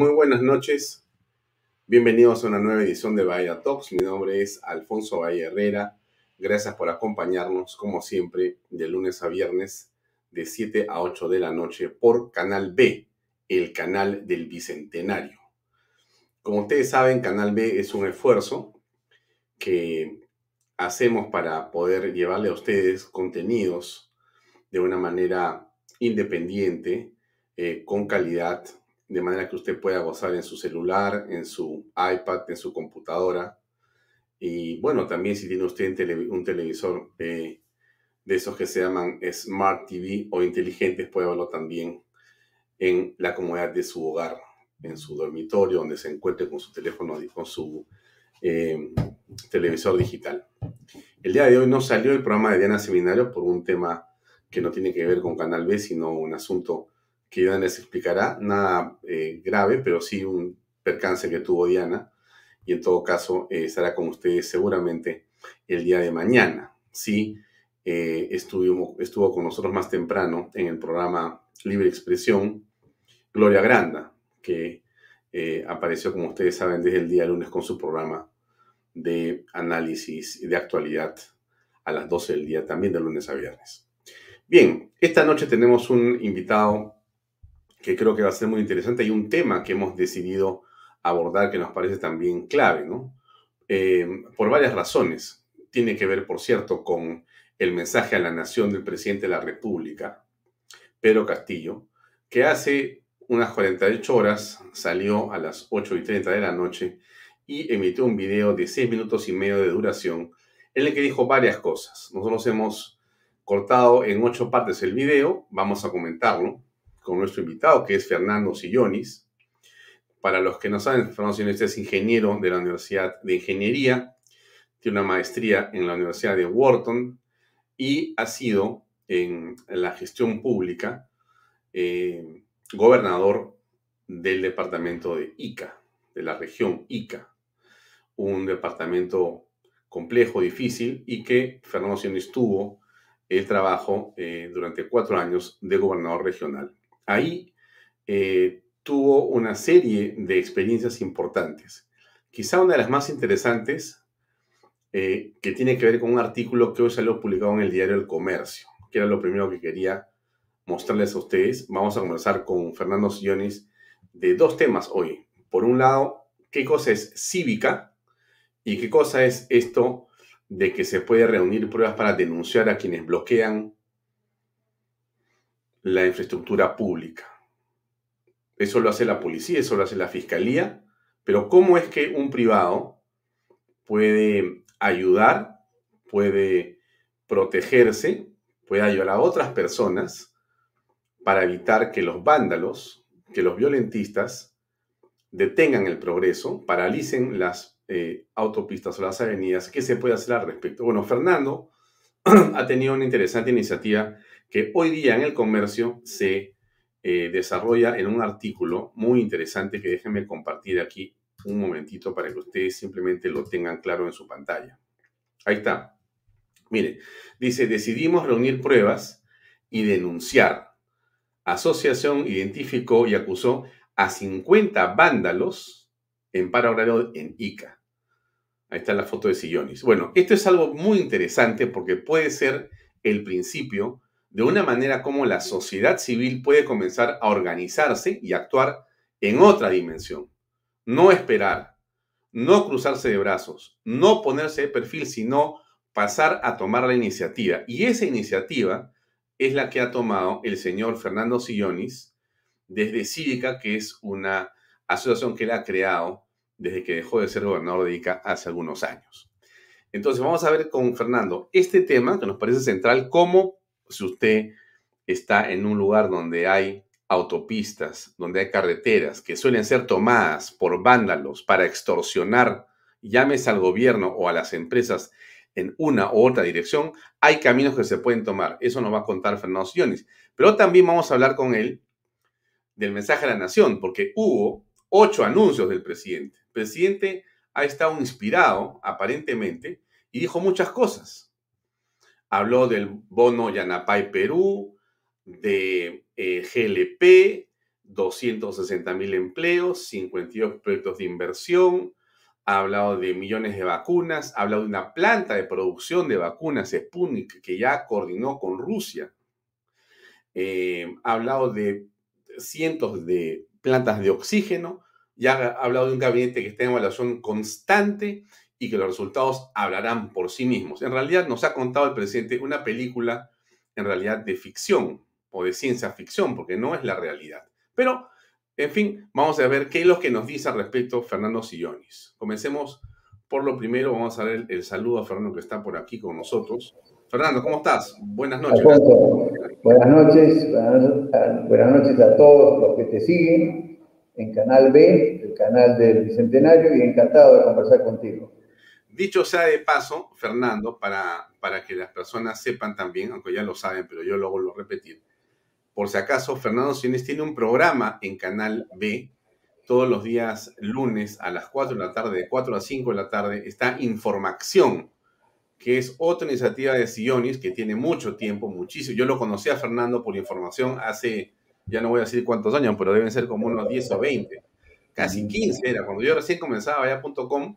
Muy buenas noches. Bienvenidos a una nueva edición de Bahía Talks. Mi nombre es Alfonso Bahía Herrera. Gracias por acompañarnos, como siempre, de lunes a viernes, de 7 a 8 de la noche, por Canal B, el canal del Bicentenario. Como ustedes saben, Canal B es un esfuerzo que hacemos para poder llevarle a ustedes contenidos de una manera independiente, eh, con calidad, de manera que usted pueda gozar en su celular, en su iPad, en su computadora. Y bueno, también si tiene usted un, televisor de esos que se llaman Smart TV o inteligentes, puede verlo también en la comodidad de su hogar, en su dormitorio, donde se encuentre con su teléfono, con su eh, televisor digital. El día de hoy no salió el programa de Diana Seminario por un tema que no tiene que ver con Canal B, sino un asunto que Diana les explicará, nada eh, grave, pero sí un percance que tuvo Diana, y en todo caso eh, estará con ustedes seguramente el día de mañana. Sí, eh, estuvo con nosotros más temprano en el programa Libre Expresión, Gloria Granda, que apareció, como ustedes saben, desde el día lunes con su programa de análisis de actualidad a las 12 del día, también de lunes a viernes. Bien, esta noche tenemos un invitado que creo que va a ser muy interesante. Hay un tema que hemos decidido abordar que nos parece también clave, ¿no? Eh, por varias razones. Tiene que ver, por cierto, con el mensaje a la nación del presidente de la República, Pedro Castillo, que hace unas 48 horas salió a las 8 y 30 de la noche y emitió un video de 6 minutos y medio de duración en el que dijo varias cosas. Nosotros hemos cortado en ocho partes el video, vamos a comentarlo con nuestro invitado, que es Fernando Sillonis. Para los que no saben, Fernando Sillonis es ingeniero de la Universidad de Ingeniería, tiene una maestría en la Universidad de Wharton y ha sido en la gestión pública eh, gobernador del departamento de Ica, de la región Ica, un departamento complejo, difícil y que Fernando Sillonis tuvo el trabajo eh, durante cuatro años de gobernador regional. Ahí eh, tuvo una serie de experiencias importantes. Quizá una de las más interesantes, eh, que tiene que ver con un artículo que hoy salió publicado en el diario El Comercio, que era lo primero que quería mostrarles a ustedes. Vamos a conversar con Fernando Sillones de dos temas hoy. Por un lado, qué cosa es cívica y qué cosa es esto de que se puede reunir pruebas para denunciar a quienes bloquean la infraestructura pública. Eso lo hace la policía, eso lo hace la fiscalía, pero ¿cómo es que un privado puede ayudar, puede protegerse, puede ayudar a otras personas para evitar que los vándalos, que los violentistas detengan el progreso, paralicen las eh, autopistas o las avenidas? ¿Qué se puede hacer al respecto? Bueno, Fernando ha tenido una interesante iniciativa que hoy día en el comercio se eh, desarrolla en un artículo muy interesante que déjenme compartir aquí un momentito para que ustedes simplemente lo tengan claro en su pantalla. Ahí está. Mire, dice, decidimos reunir pruebas y denunciar. Asociación identificó y acusó a 50 vándalos en paro en Ica. Ahí está la foto de sillones. Bueno, esto es algo muy interesante porque puede ser el principio de una manera como la sociedad civil puede comenzar a organizarse y actuar en otra dimensión. No esperar, no cruzarse de brazos, no ponerse de perfil, sino pasar a tomar la iniciativa. Y esa iniciativa es la que ha tomado el señor Fernando Sillonis desde Cívica, que es una asociación que él ha creado desde que dejó de ser gobernador de ICA hace algunos años. Entonces vamos a ver con Fernando este tema que nos parece central, cómo si usted está en un lugar donde hay autopistas, donde hay carreteras que suelen ser tomadas por vándalos para extorsionar, llámese al gobierno o a las empresas en una u otra dirección, hay caminos que se pueden tomar. Eso nos va a contar Fernando Sillones. Pero también vamos a hablar con él del mensaje a la nación, porque hubo ocho anuncios del presidente. Presidente ha estado inspirado, aparentemente, y dijo muchas cosas. Habló del bono Yanapay Perú, de eh, GLP, 260 mil empleos, 52 proyectos de inversión, ha hablado de millones de vacunas, ha hablado de una planta de producción de vacunas Sputnik que ya coordinó con Rusia, eh, ha hablado de cientos de plantas de oxígeno, ya ha hablado de un gabinete que está en evaluación constante y que los resultados hablarán por sí mismos. En realidad nos ha contado el presidente una película en realidad de ficción o de ciencia ficción, porque no es la realidad. Pero, en fin, vamos a ver qué es lo que nos dice al respecto Fernando Sillonis. Comencemos por lo primero, vamos a ver el saludo a Fernando que está por aquí con nosotros. Fernando, ¿cómo estás? Buenas noches. buenas noches, buenas noches a todos los que te siguen en Canal B, el canal del Bicentenario, y encantado de conversar contigo. Dicho sea de paso, Fernando, para, para que las personas sepan también, aunque ya lo saben, pero yo lo repetir, por si acaso, Fernando Siones tiene un programa en Canal B todos los días lunes a las 4 de la tarde, de 4 a 5 de la tarde, está Información, que es otra iniciativa de Sionis que tiene mucho tiempo, muchísimo. Yo lo conocí a Fernando por información hace ya no voy a decir cuántos años, pero deben ser como unos 10 o 20, casi 15 era. Cuando yo recién comenzaba vaya.com,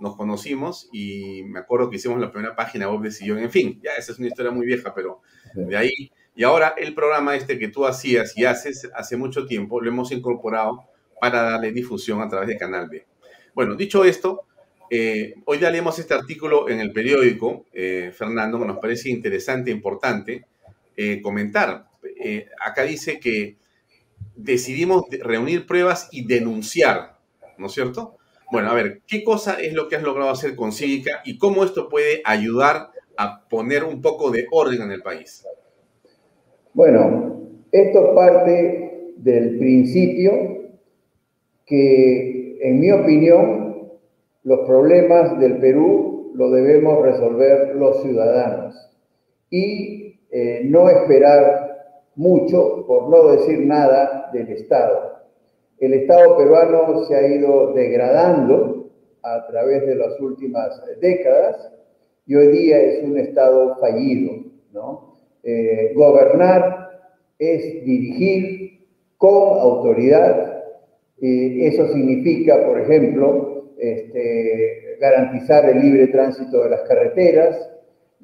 nos conocimos y me acuerdo que hicimos la primera página web de Sillón. En fin, ya esa es una historia muy vieja, pero de ahí. Y ahora el programa este que tú hacías y haces hace mucho tiempo, lo hemos incorporado para darle difusión a través de Canal B. Bueno, dicho esto, eh, hoy ya leemos este artículo en el periódico, eh, Fernando, que nos parece interesante, e importante eh, comentar. Eh, acá dice que decidimos reunir pruebas y denunciar, ¿no es cierto? Bueno, a ver, ¿qué cosa es lo que has logrado hacer con Cívica y cómo esto puede ayudar a poner un poco de orden en el país? Bueno, esto parte del principio que, en mi opinión, los problemas del Perú lo debemos resolver los ciudadanos y eh, no esperar mucho, por no decir nada, del Estado. El Estado peruano se ha ido degradando a través de las últimas décadas y hoy día es un Estado fallido. ¿no? Eh, gobernar es dirigir con autoridad. eso significa, por ejemplo, este, garantizar el libre tránsito de las carreteras,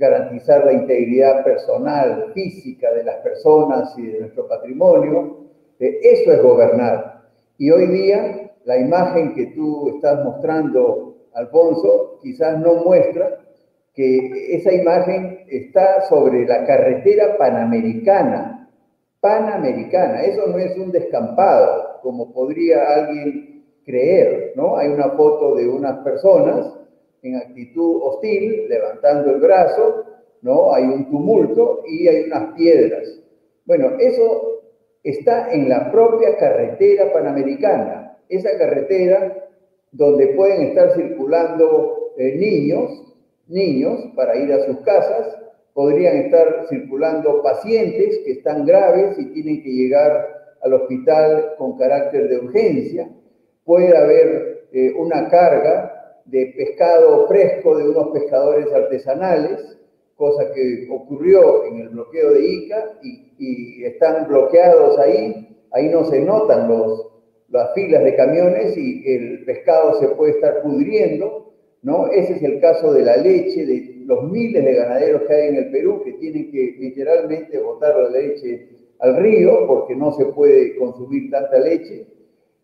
garantizar la integridad personal, física de las personas y de nuestro patrimonio. Eh, eso es gobernar. Y hoy día la imagen que tú estás mostrando, Alfonso, quizás no muestra que esa imagen está sobre la carretera panamericana. Panamericana, eso no es un descampado, como podría alguien creer, ¿no? Hay una foto de unas personas en actitud hostil, levantando el brazo, ¿no? Hay un tumulto y hay unas piedras. Bueno, eso está en la propia carretera panamericana. Esa carretera donde pueden estar circulando eh, niños, niños para ir a sus casas, podrían estar circulando pacientes que están graves y tienen que llegar al hospital con carácter de urgencia. Puede haber eh, una carga de pescado fresco de unos pescadores artesanales, cosa que ocurrió en el bloqueo de Ica y, están bloqueados ahí, ahí no se notan los, las filas de camiones y el pescado se puede estar pudriendo, ¿no? Ese es el caso de la leche, de los miles de ganaderos que hay en el Perú que tienen que literalmente botar la leche al río porque no se puede consumir tanta leche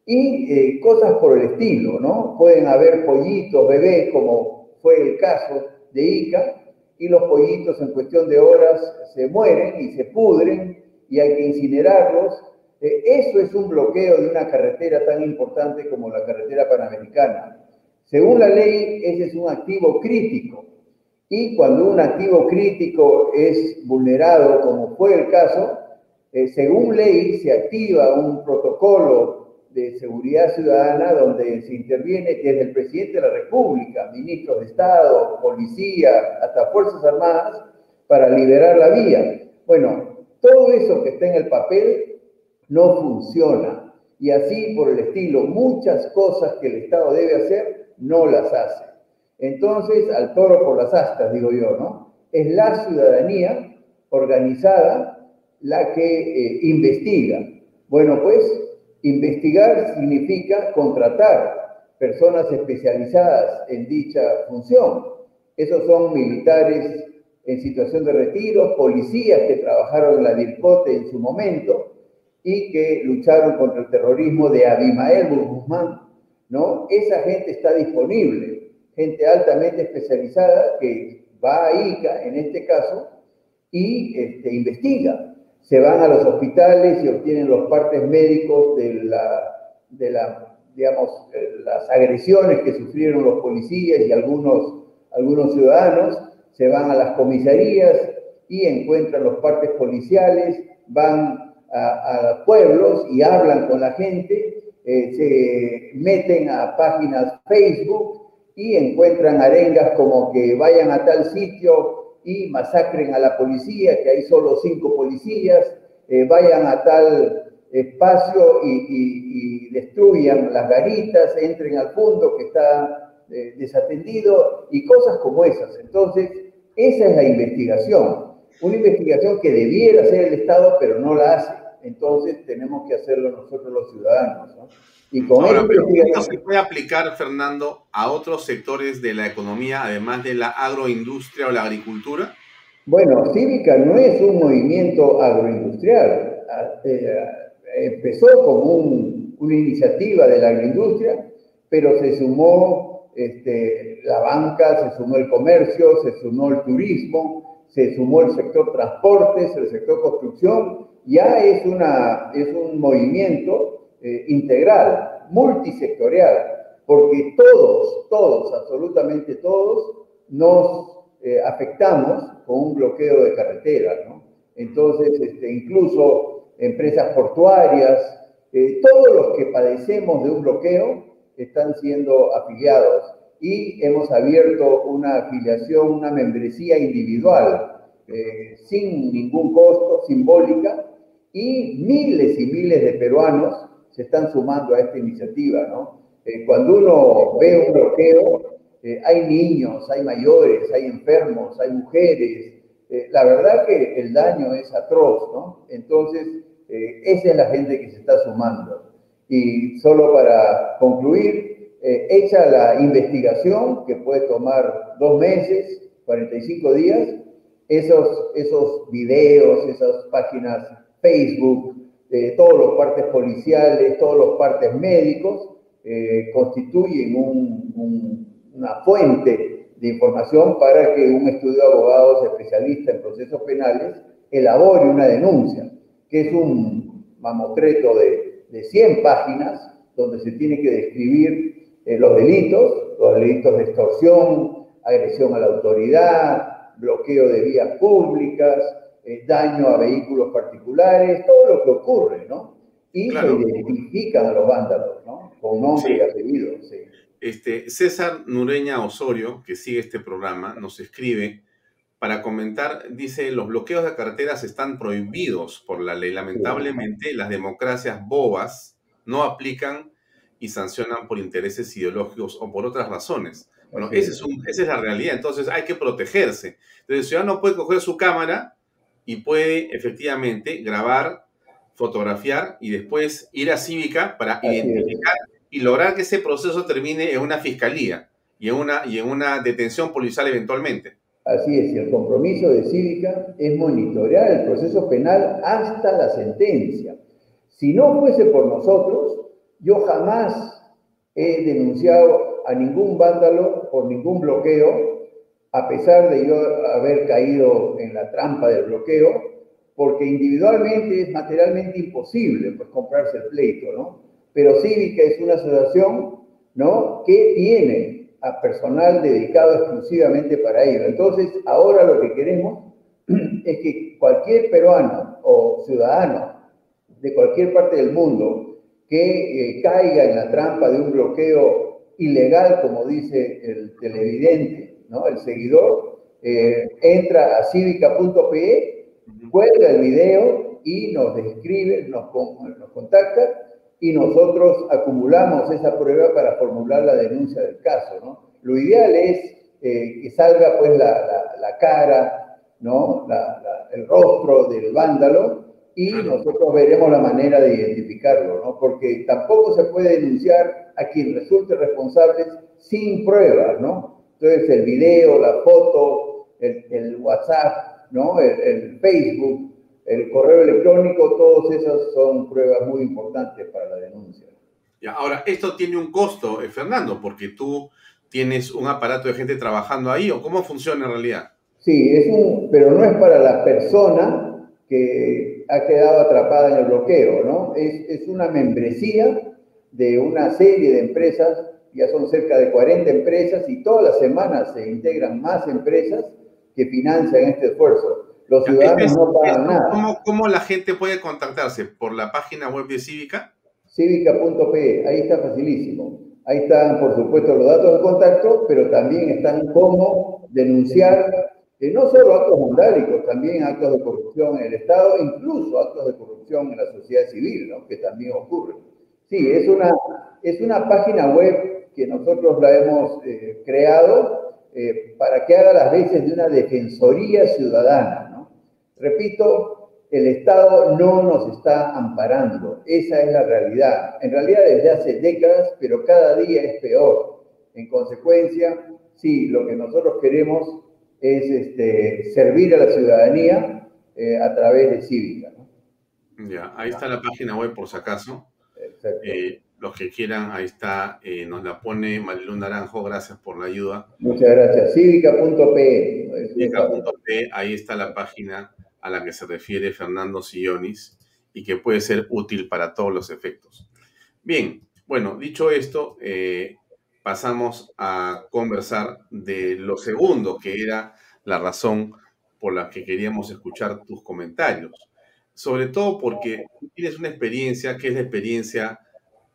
y eh, cosas por el estilo, ¿no? Pueden haber pollitos, bebés, como fue el caso de Ica, y los pollitos en cuestión de horas se mueren y se pudren y hay que incinerarlos. Eh, eso es un bloqueo de una carretera tan importante como la carretera panamericana. Según la ley, ese es un activo crítico. Y cuando un activo crítico es vulnerado, como fue el caso, eh, según ley se activa un protocolo de seguridad ciudadana donde se interviene desde el presidente de la República, ministros de Estado, policía, hasta Fuerzas Armadas, para liberar la vía. Bueno, todo eso que está en el papel no funciona. Y así por el estilo, muchas cosas que el Estado debe hacer, no las hace. Entonces, al toro por las astas, digo yo, ¿no? Es la ciudadanía organizada la que eh, investiga. Bueno, pues investigar significa contratar personas especializadas en dicha función. Esos son militares en situación de retiro, policías que trabajaron en la DIRCOTE en su momento y que lucharon contra el terrorismo de Abimael Guzmán, ¿no? Esa gente está disponible, gente altamente especializada que va a ICA en este caso y este, investiga. Se van a los hospitales y obtienen los partes médicos de, la, de la, digamos, las agresiones que sufrieron los policías y algunos, algunos ciudadanos se van a las comisarías y encuentran los partes policiales, van a, pueblos y hablan con la gente, eh, se meten a páginas Facebook y encuentran arengas como que vayan a tal sitio y masacren a la policía, que hay solo cinco policías, eh, vayan a tal espacio y, destruyan las garitas, entren al fondo que está eh, desatendido y cosas como esas. Entonces, esa es la investigación. Una investigación que debiera hacer el Estado, pero no la hace. Entonces tenemos que hacerlo nosotros los ciudadanos. Y con Ahora, pero ¿esto se puede aplicar, Fernando, a otros sectores de la economía, además de la agroindustria o la agricultura? Bueno, Cívica no es un movimiento agroindustrial. Ah, eh, empezó como una iniciativa de la agroindustria, pero se sumó este, la banca, se sumó el comercio, se sumó el turismo, se sumó el sector transportes, el sector construcción. Ya es, una, es un movimiento eh, integral, multisectorial, porque todos, todos, absolutamente todos, nos eh, afectamos con un bloqueo de carreteras. Entonces, este, incluso empresas portuarias, eh, todos los que padecemos de un bloqueo, están siendo afiliados y hemos abierto una afiliación, una membresía individual, eh, sin ningún costo, simbólica, y miles y miles de peruanos se están sumando a esta iniciativa, ¿no? Eh, cuando uno ve un bloqueo, eh, hay niños, hay mayores, hay enfermos, hay mujeres. la verdad que el daño es atroz, ¿no? Entonces, esa es la gente que se está sumando. Y solo para concluir, eh, hecha la investigación, que puede tomar dos meses, 45 días, esos, esos videos, esas páginas Facebook, eh, todos los partes policiales, todos los partes médicos, eh, constituyen una fuente de información para que un estudio de abogados especialista en procesos penales elabore una denuncia, que es un mamotreto de de 100 páginas donde se tiene que describir eh, los delitos, los delitos de extorsión, agresión a la autoridad, bloqueo de vías públicas, eh, daño a vehículos particulares, todo lo que ocurre, ¿no? Y se identifican a los vándalos, ¿no? Con nombre y apellido, Este, César Nureña Osorio, que sigue este programa, nos escribe para comentar, dice, los bloqueos de carreteras están prohibidos por la ley. Lamentablemente, las democracias bobas no aplican y sancionan por intereses ideológicos o por otras razones. Bueno, esa es la realidad. Entonces hay que protegerse. Entonces el ciudadano puede coger su cámara y puede efectivamente grabar, fotografiar y después ir a Cívica para identificar y lograr que ese proceso termine en una fiscalía y en una, y en una detención policial eventualmente. Así es, y el compromiso de Cívica es monitorear el proceso penal hasta la sentencia. Si no fuese por nosotros, yo jamás he denunciado a ningún vándalo por ningún bloqueo, a pesar de yo haber caído en la trampa del bloqueo, porque individualmente es materialmente imposible pues, comprarse el pleito, ¿no? Pero Cívica es una asociación, ¿no?, que tiene a personal dedicado exclusivamente para ello. Entonces, ahora lo que queremos es que cualquier peruano o ciudadano de cualquier parte del mundo que eh, caiga en la trampa de un bloqueo ilegal, como dice el televidente, ¿no? el seguidor, eh, entra a cívica.pe, cuelga el video y nos describe, nos, nos contacta y nosotros acumulamos esa prueba para formular la denuncia del caso, ¿no? Lo ideal es eh, que salga pues la, cara, ¿no? el rostro del vándalo y nosotros veremos la manera de identificarlo, ¿no? Porque tampoco se puede denunciar a quien resulte responsable sin pruebas, ¿no? Entonces el video, la foto, el, WhatsApp, ¿no? El, Facebook, el correo electrónico, todos esos son pruebas muy importantes para la denuncia. Ya, ahora, esto tiene un costo, eh, Fernando, porque tú tienes un aparato de gente trabajando ahí, ¿o cómo funciona en realidad? Sí, es un, pero no es para la persona que ha quedado atrapada en el bloqueo, ¿no? Es, es una membresía de una serie de empresas, ya son cerca de 40 empresas y todas las semanas se integran más empresas que financian este esfuerzo. Los ciudadanos no pagan nada. ¿cómo, ¿Cómo la gente puede contactarse? ¿Por la página web de Cívica? Cívica.pe, ahí está facilísimo. Ahí están, por supuesto, los datos de contacto, pero también están cómo denunciar eh, no solo actos vandálicos, también actos de corrupción en el Estado, incluso actos de corrupción en la sociedad civil, ¿no? que también ocurren. Sí, es una, es una página web que nosotros la hemos eh, creado eh, para que haga las veces de una defensoría ciudadana. ¿no? Repito, el Estado no nos está amparando, esa es la realidad. En realidad desde hace décadas, pero cada día es peor. En consecuencia, sí, lo que nosotros queremos es este, servir a la ciudadanía eh, a través de Cívica. Ya, ahí está la página web por si acaso. Eh, los que quieran, ahí está, eh, nos la pone Marilu Naranjo, gracias por la ayuda. Muchas gracias. Cívica.pe. Cívica.pe, ahí está la página a la que se refiere Fernando Sillonis y que puede ser útil para todos los efectos. Bien, bueno, dicho esto, pasamos a conversar de lo segundo, que era la razón por la que queríamos escuchar tus comentarios. Sobre todo porque tienes una experiencia que es la experiencia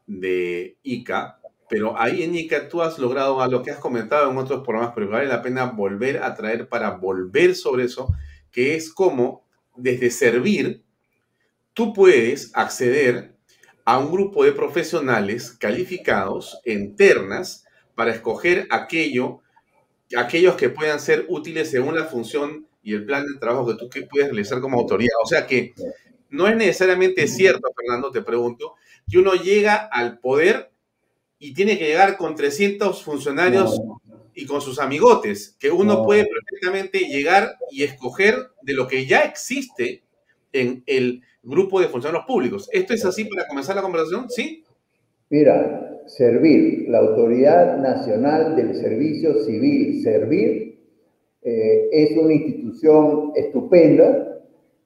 de ICA, pero ahí en ICA tú has logrado a lo que has comentado en otros programas, pero vale la pena volver a traer para volver sobre eso, que es cómo desde servir tú puedes acceder a un grupo de profesionales calificados en ternas para escoger aquello, aquellos que puedan ser útiles según la función y el plan de trabajo que tú que puedes realizar como autoridad. O sea que no es necesariamente cierto, Fernando, te pregunto, que uno llega al poder y tiene que llegar con 300 funcionarios y con sus amigotes, que uno puede perfectamente llegar y escoger de lo que ya existe en el grupo de funcionarios públicos. ¿Esto es así para comenzar la conversación? ¿Sí? Mira, servir, la Autoridad Nacional del Servicio Civil, servir, eh, es una institución estupenda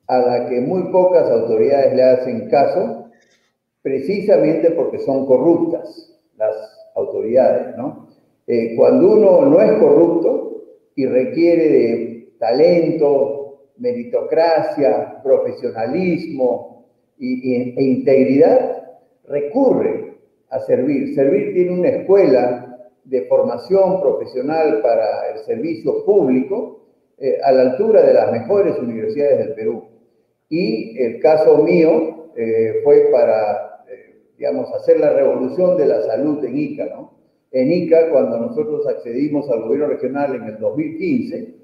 a la que muy pocas autoridades le hacen caso, precisamente porque son corruptas las autoridades, ¿no? Eh, cuando uno no es corrupto y requiere de talento, meritocracia, profesionalismo e integridad, recurre a servir. Servir tiene una escuela de formación profesional para el servicio público eh, a la altura de las mejores universidades del Perú. Y el caso mío eh, fue para, eh, digamos, hacer la revolución de la salud en ICA, ¿no? En ICA, cuando nosotros accedimos al gobierno regional en el 2015,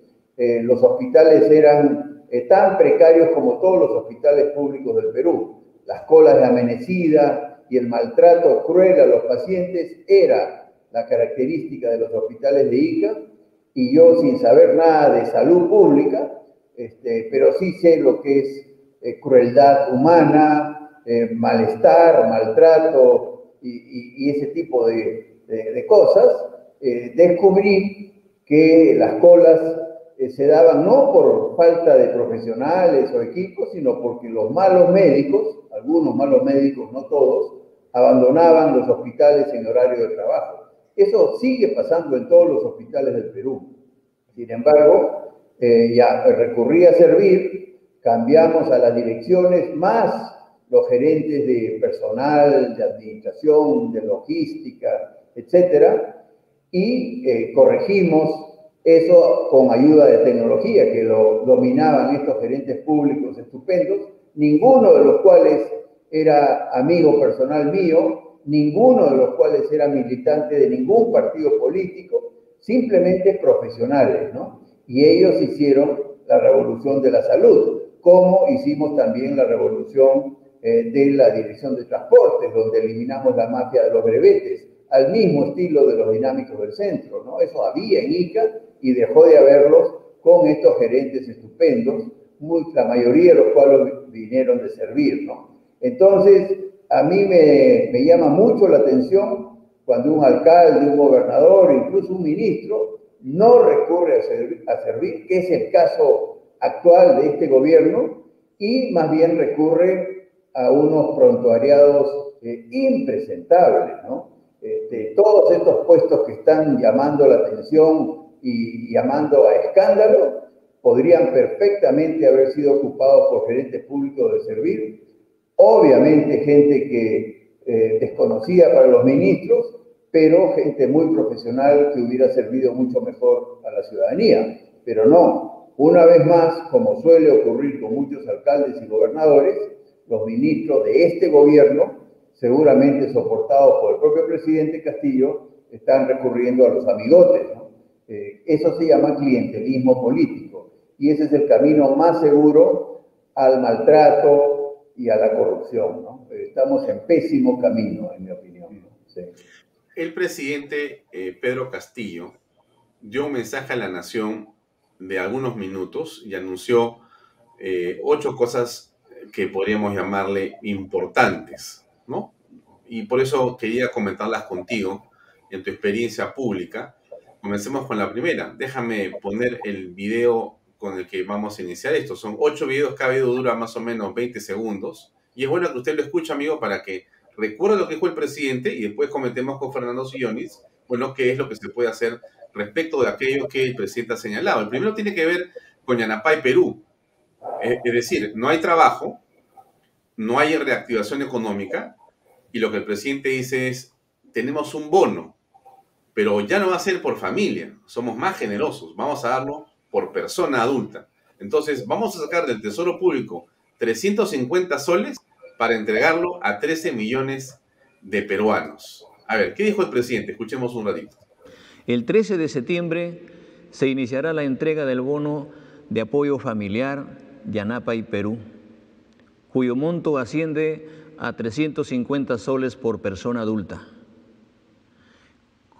los hospitales eran tan precarios como todos los hospitales públicos del Perú. Las colas de amanecida, y el maltrato cruel a los pacientes era la característica de los hospitales de ICA y yo sin saber nada de salud pública, este, pero sí sé lo que es eh, crueldad humana, eh, malestar, maltrato y, ese tipo de, cosas, eh, descubrí que las colas se daban no por falta de profesionales o equipos, sino porque los malos médicos, algunos malos médicos, no todos, abandonaban los hospitales en horario de trabajo. Eso sigue pasando en todos los hospitales del Perú. Sin embargo, eh, ya recurrí a servir, cambiamos a las direcciones más los gerentes de personal, de administración, de logística, etcétera, y eh, corregimos eso con ayuda de tecnología que lo dominaban estos gerentes públicos estupendos, ninguno de los cuales era amigo personal mío, ninguno de los cuales era militante de ningún partido político, simplemente profesionales, ¿no? Y ellos hicieron la revolución de la salud. como hicimos también la revolución eh, de la Dirección de Transportes, donde eliminamos la mafia de los brevetes, al mismo estilo de los dinámicos del centro, ¿no? Eso había en ICA y dejó de haberlos con estos gerentes estupendos, la mayoría de los cuales vinieron de servir, ¿no? Entonces, a mí me, me llama mucho la atención cuando un alcalde, un gobernador, incluso un ministro, no recurre a servir, a servir, que es el caso actual de este gobierno, y más bien recurre a unos prontuariados eh, impresentables, ¿no? Este, todos estos puestos que están llamando la atención y llamando a escándalo podrían perfectamente haber sido ocupados por gerentes públicos de servir, obviamente gente que eh, desconocía para los ministros, pero gente muy profesional que hubiera servido mucho mejor a la ciudadanía. Pero no, una vez más, como suele ocurrir con muchos alcaldes y gobernadores, los ministros de este gobierno, seguramente soportados por el propio presidente Castillo, están recurriendo a los amigotes. Eh, eso se llama clientelismo político y ese es el camino más seguro al maltrato y a la corrupción. Estamos en pésimo camino, en mi opinión. El presidente eh, Pedro Castillo dio un mensaje a la nación de algunos minutos y anunció eh, ocho cosas que podríamos llamarle importantes, ¿no? Y por eso quería comentarlas contigo en tu experiencia pública. Comencemos con la primera. Déjame poner el video con el que vamos a iniciar esto. Son ocho videos, cada video dura más o menos 20 segundos. Y es bueno que usted lo escuche, amigo, para que recuerde lo que fue el presidente y después comentemos con Fernando Sillonis, bueno, qué es lo que se puede hacer respecto de aquello que el presidente ha señalado. El primero tiene que ver con Yanapay, Perú. Es decir, no hay trabajo, no hay reactivación económica y lo que el presidente dice es, tenemos un bono, pero ya no va a ser por familia, somos más generosos, vamos a darlo por persona adulta. Entonces, vamos a sacar del Tesoro Público 350 soles para entregarlo a 13 millones de peruanos. A ver, ¿qué dijo el presidente? Escuchemos un ratito. El 13 de septiembre se iniciará la entrega del bono de apoyo familiar Yanapa y Perú, cuyo monto asciende a 350 soles por persona adulta,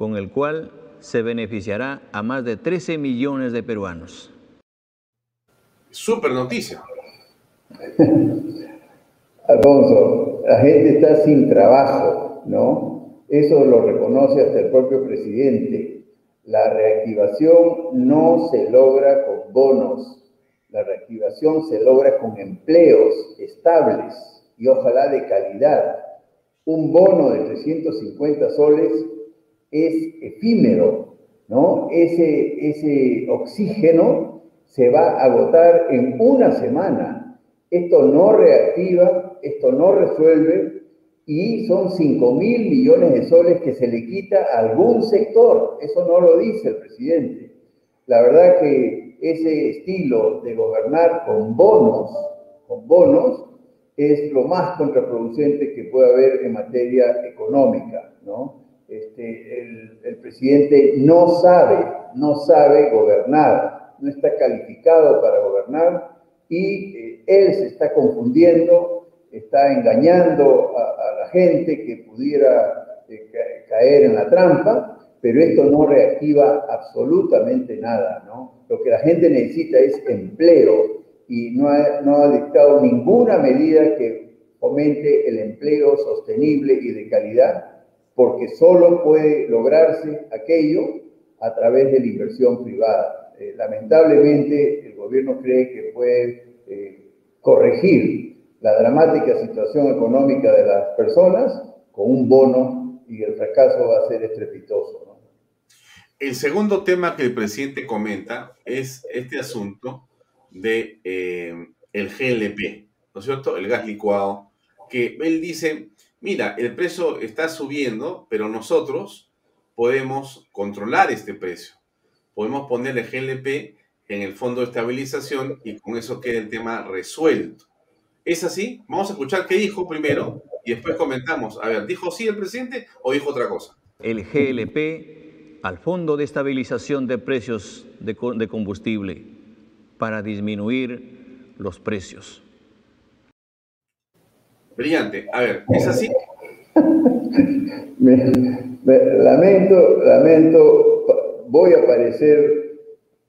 con el cual se beneficiará a más de 13 millones de peruanos. Super noticia. Alfonso, la gente está sin trabajo, ¿no? Eso lo reconoce hasta el propio presidente. La reactivación no se logra con bonos, la reactivación se logra con empleos estables y ojalá de calidad. Un bono de 350 soles es efímero, ¿no? Ese, ese oxígeno se va a agotar en una semana. Esto no reactiva, esto no resuelve y son 5 mil millones de soles que se le quita a algún sector. Eso no lo dice el presidente. La verdad que ese estilo de gobernar con bonos, con bonos, es lo más contraproducente que puede haber en materia económica, ¿no? Este, el, presidente no sabe, no sabe gobernar, no está calificado para gobernar y eh, él se está confundiendo, está engañando a, la gente que pudiera eh, caer en la trampa pero esto no reactiva absolutamente nada, ¿no? Lo que la gente necesita es empleo y no ha, no ha dictado ninguna medida que fomente el empleo sostenible y de calidad, porque solo puede lograrse aquello a través de la inversión privada. Eh, lamentablemente, el gobierno cree que puede eh, corregir la dramática situación económica de las personas con un bono y el fracaso va a ser estrepitoso. El segundo tema que el presidente comenta es este asunto de eh, el GLP, ¿no es cierto? El gas licuado, que él dice, mira, el precio está subiendo, pero nosotros podemos controlar este precio. Podemos poner el GLP en el fondo de estabilización y con eso queda el tema resuelto. ¿Es así? Vamos a escuchar qué dijo primero y después comentamos. A ver, ¿dijo sí el presidente o dijo otra cosa? El GLP al Fondo de Estabilización de Precios de, Combustible para disminuir los precios. Brillante. A ver, ¿es así? lamento, lamento, voy a parecer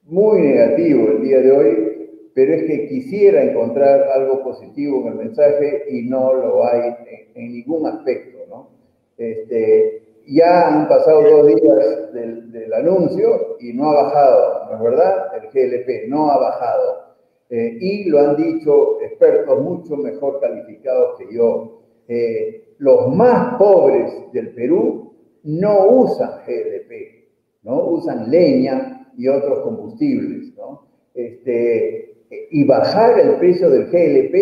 muy negativo el día de hoy, pero es que quisiera encontrar algo positivo en el mensaje y no lo hay en, ningún aspecto, ¿no? Este, ya han pasado dos días del, anuncio y no ha bajado, ¿no es verdad? El GLP no ha bajado. Eh, y lo han dicho expertos mucho mejor calificados que yo. Eh, los más pobres del Perú no usan GLP, ¿no? Usan leña y otros combustibles, ¿no? Este, y bajar el precio del GLP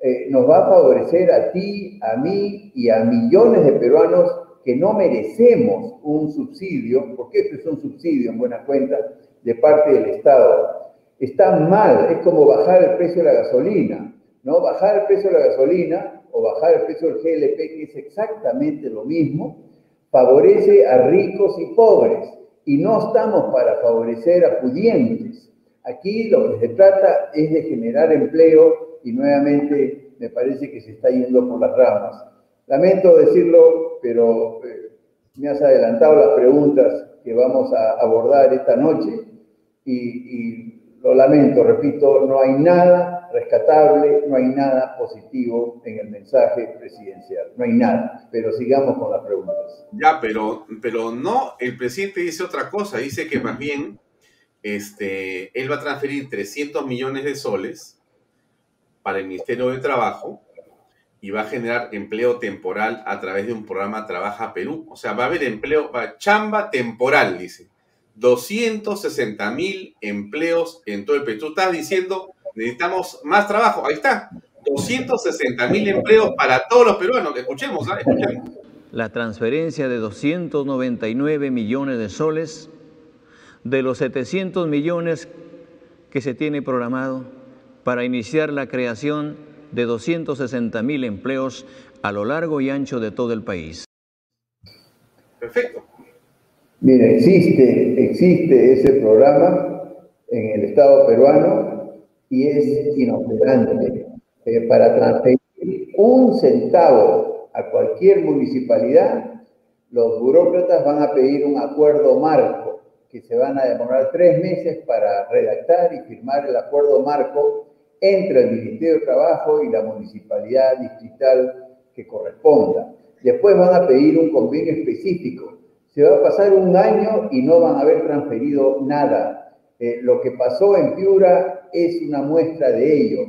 eh, nos va a favorecer a ti, a mí y a millones de peruanos que no merecemos un subsidio, porque esto es un subsidio en buena cuenta de parte del Estado. Está mal, es como bajar el precio de la gasolina, ¿no? Bajar el precio de la gasolina o bajar el precio del GLP, que es exactamente lo mismo, favorece a ricos y pobres. Y no estamos para favorecer a pudientes. Aquí lo que se trata es de generar empleo y nuevamente me parece que se está yendo por las ramas. Lamento decirlo, pero eh, me has adelantado las preguntas que vamos a abordar esta noche y, lo lamento, repito, no hay nada rescatable, no hay nada positivo en el mensaje presidencial, no hay nada, pero sigamos con las preguntas. Ya, pero, pero no, el presidente dice otra cosa, dice que más bien este, él va a transferir 300 millones de soles para el Ministerio de Trabajo y va a generar empleo temporal a través de un programa Trabaja Perú. O sea, va a haber empleo, va, chamba temporal, dice. 260 mil empleos en todo el Perú. Tú estás diciendo, necesitamos más trabajo. Ahí está. 260 mil empleos para todos los peruanos. Escuchemos, ¿ah? Escuchemos. La transferencia de 299 millones de soles de los 700 millones que se tiene programado para iniciar la creación de 260 mil empleos a lo largo y ancho de todo el país. Perfecto. Mire, existe, existe ese programa en el Estado peruano y es inoperante. Eh, para transferir un centavo a cualquier municipalidad, los burócratas van a pedir un acuerdo marco, que se van a demorar tres meses para redactar y firmar el acuerdo marco entre el Ministerio de Trabajo y la municipalidad distrital que corresponda. Después van a pedir un convenio específico. Se va a pasar un año y no van a haber transferido nada. Eh, lo que pasó en Piura es una muestra de ello.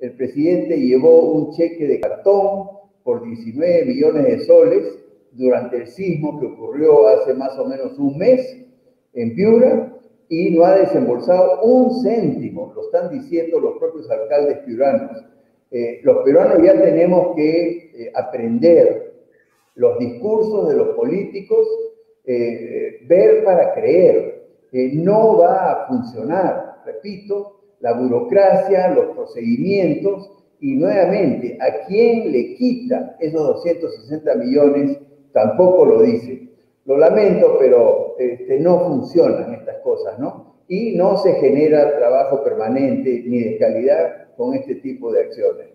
El presidente llevó un cheque de cartón por 19 millones de soles durante el sismo que ocurrió hace más o menos un mes en Piura y no ha desembolsado un céntimo, lo están diciendo los propios alcaldes piuranos. Eh, los peruanos ya tenemos que eh, aprender los discursos de los políticos, eh, ver para creer. no va a funcionar, repito, la burocracia, los procedimientos y nuevamente, ¿a quién le quita esos 260 millones? Tampoco lo dice. Lo lamento, pero este, no funcionan estas cosas, ¿no? Y no se genera trabajo permanente ni de calidad con este tipo de acciones.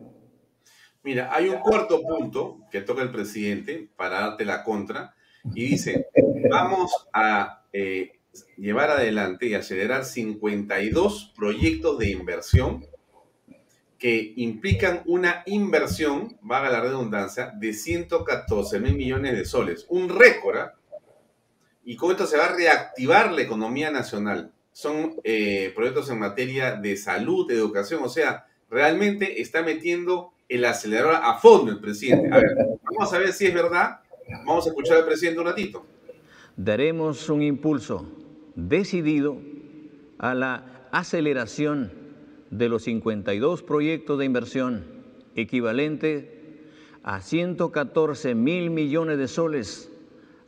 Mira, hay un cuarto punto que toca el presidente para darte la contra y dice, vamos a eh, llevar adelante y acelerar 52 proyectos de inversión que implican una inversión, vaga la redundancia, de 114 mil millones de soles. Un récord, ¿ah? y con esto se va a reactivar la economía nacional. Son eh, proyectos en materia de salud, educación, o sea, realmente está metiendo el acelerador a fondo el presidente. A ver, vamos a ver si es verdad. Vamos a escuchar al presidente un ratito. Daremos un impulso decidido a la aceleración de los 52 proyectos de inversión equivalente a 114 mil millones de soles,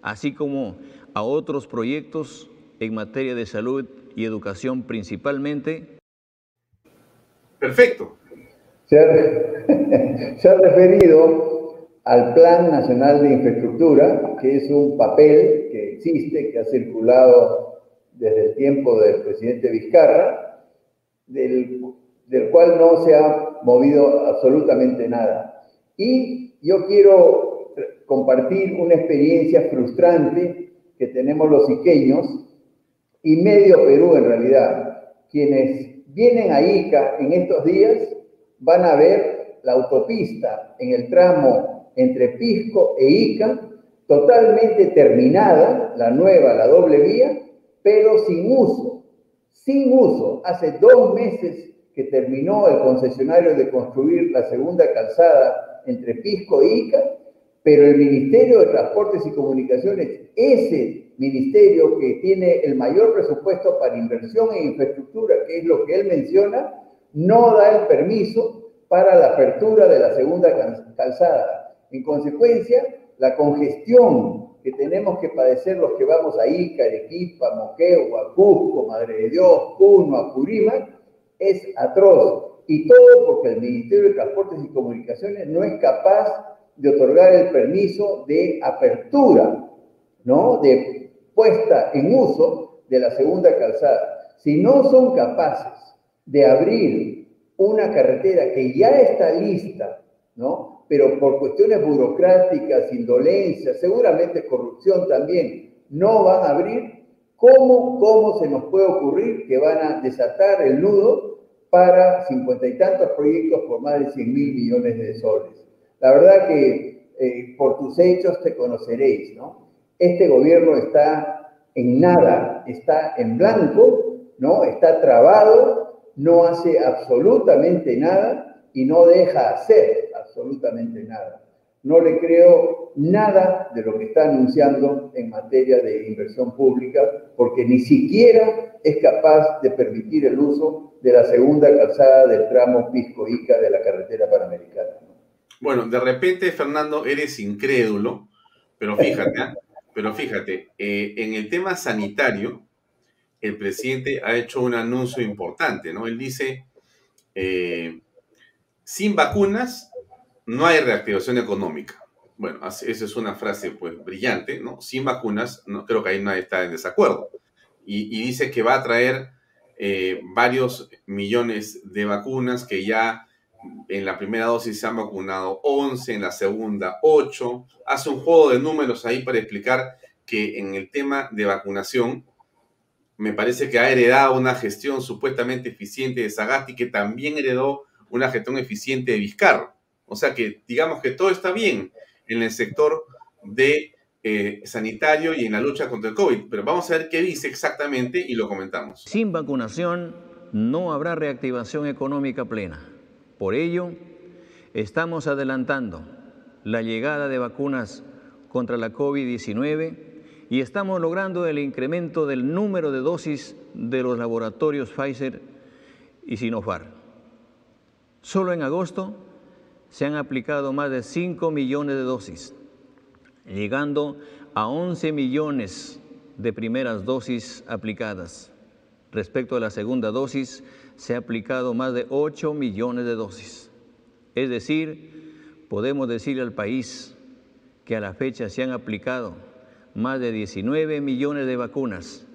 así como a otros proyectos en materia de salud y educación principalmente? Perfecto. Se ha, referido al Plan Nacional de Infraestructura, que es un papel que existe, que ha circulado desde el tiempo del presidente Vizcarra, del, del cual no se ha movido absolutamente nada. Y yo quiero compartir una experiencia frustrante que tenemos los iqueños y medio Perú en realidad. Quienes vienen a Ica en estos días van a ver la autopista en el tramo entre Pisco e Ica totalmente terminada, la nueva, la doble vía, pero sin uso, sin uso. Hace dos meses que terminó el concesionario de construir la segunda calzada entre Pisco e Ica, pero el Ministerio de Transportes y Comunicaciones, ese ministerio que tiene el mayor presupuesto para inversión en infraestructura, que es lo que él menciona, no da el permiso para la apertura de la segunda calzada. En consecuencia, la congestión que tenemos que padecer los que vamos a Ica, Arequipa, Moquegua, Cusco, Madre de Dios, Puno, Apurímac, es atroz. Y todo porque el Ministerio de Transportes y Comunicaciones no es capaz de otorgar el permiso de apertura, ¿no? De puesta en uso de la segunda calzada. Si no son capaces de abrir una carretera que ya está lista, ¿no? Pero por cuestiones burocráticas, indolencia, seguramente corrupción también, no van a abrir, ¿cómo, cómo se nos puede ocurrir que van a desatar el nudo para cincuenta y tantos proyectos por más de 100 mil millones de soles? La verdad que eh, por tus hechos te conoceréis, ¿no? Este gobierno está en nada, está en blanco, ¿no? Está trabado, no hace absolutamente nada y no deja hacer absolutamente nada. No le creo nada de lo que está anunciando en materia de inversión pública, porque ni siquiera es capaz de permitir el uso de la segunda calzada del tramo Pisco-Ica de la carretera panamericana. Bueno, de repente, Fernando, eres incrédulo, pero fíjate, ¿ah? pero fíjate, eh, en el tema sanitario, el presidente ha hecho un anuncio importante, ¿no? Él dice, eh, sin vacunas no hay reactivación económica. Bueno, esa es una frase pues brillante, ¿no? Sin vacunas, no creo que ahí nadie está en desacuerdo. Y, dice que va a traer eh, varios millones de vacunas que ya en la primera dosis se han vacunado 11, en la segunda 8. Hace un juego de números ahí para explicar que en el tema de vacunación me parece que ha heredado una gestión supuestamente eficiente de Sagasti que también heredó una gestión eficiente de Vizcarro. O sea que digamos que todo está bien en el sector de eh, sanitario y en la lucha contra el COVID, pero vamos a ver qué dice exactamente y lo comentamos. Sin vacunación no habrá reactivación económica plena. Por ello, estamos adelantando la llegada de vacunas contra la COVID-19 y estamos logrando el incremento del número de dosis de los laboratorios Pfizer y Sinopharm. Solo en agosto se han aplicado más de 5 millones de dosis, llegando a 11 millones de primeras dosis aplicadas. Respecto a la segunda dosis, se ha aplicado más de 8 millones de dosis. Es decir, podemos decirle al país que a la fecha se han aplicado más de 19 millones de vacunas.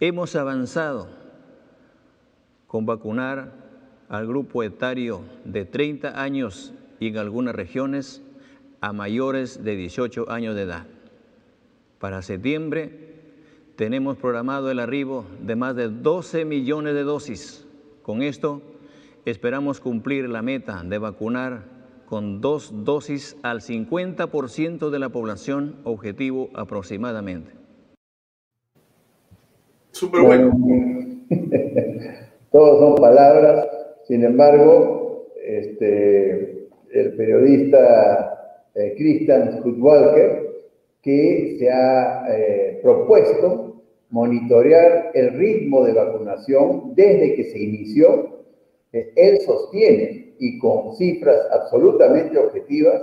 Hemos avanzado con vacunar al grupo etario de 30 años y en algunas regiones a mayores de 18 años de edad. Para septiembre tenemos programado el arribo de más de 12 millones de dosis con esto esperamos cumplir la meta de vacunar con dos dosis al 50% de la población objetivo aproximadamente. Súper bueno. Todos son palabras, sin embargo, este, el periodista eh, Christian Schutwalker, que se ha eh, propuesto monitorear el ritmo de vacunación desde que se inició. Eh, él sostiene, y con cifras absolutamente objetivas,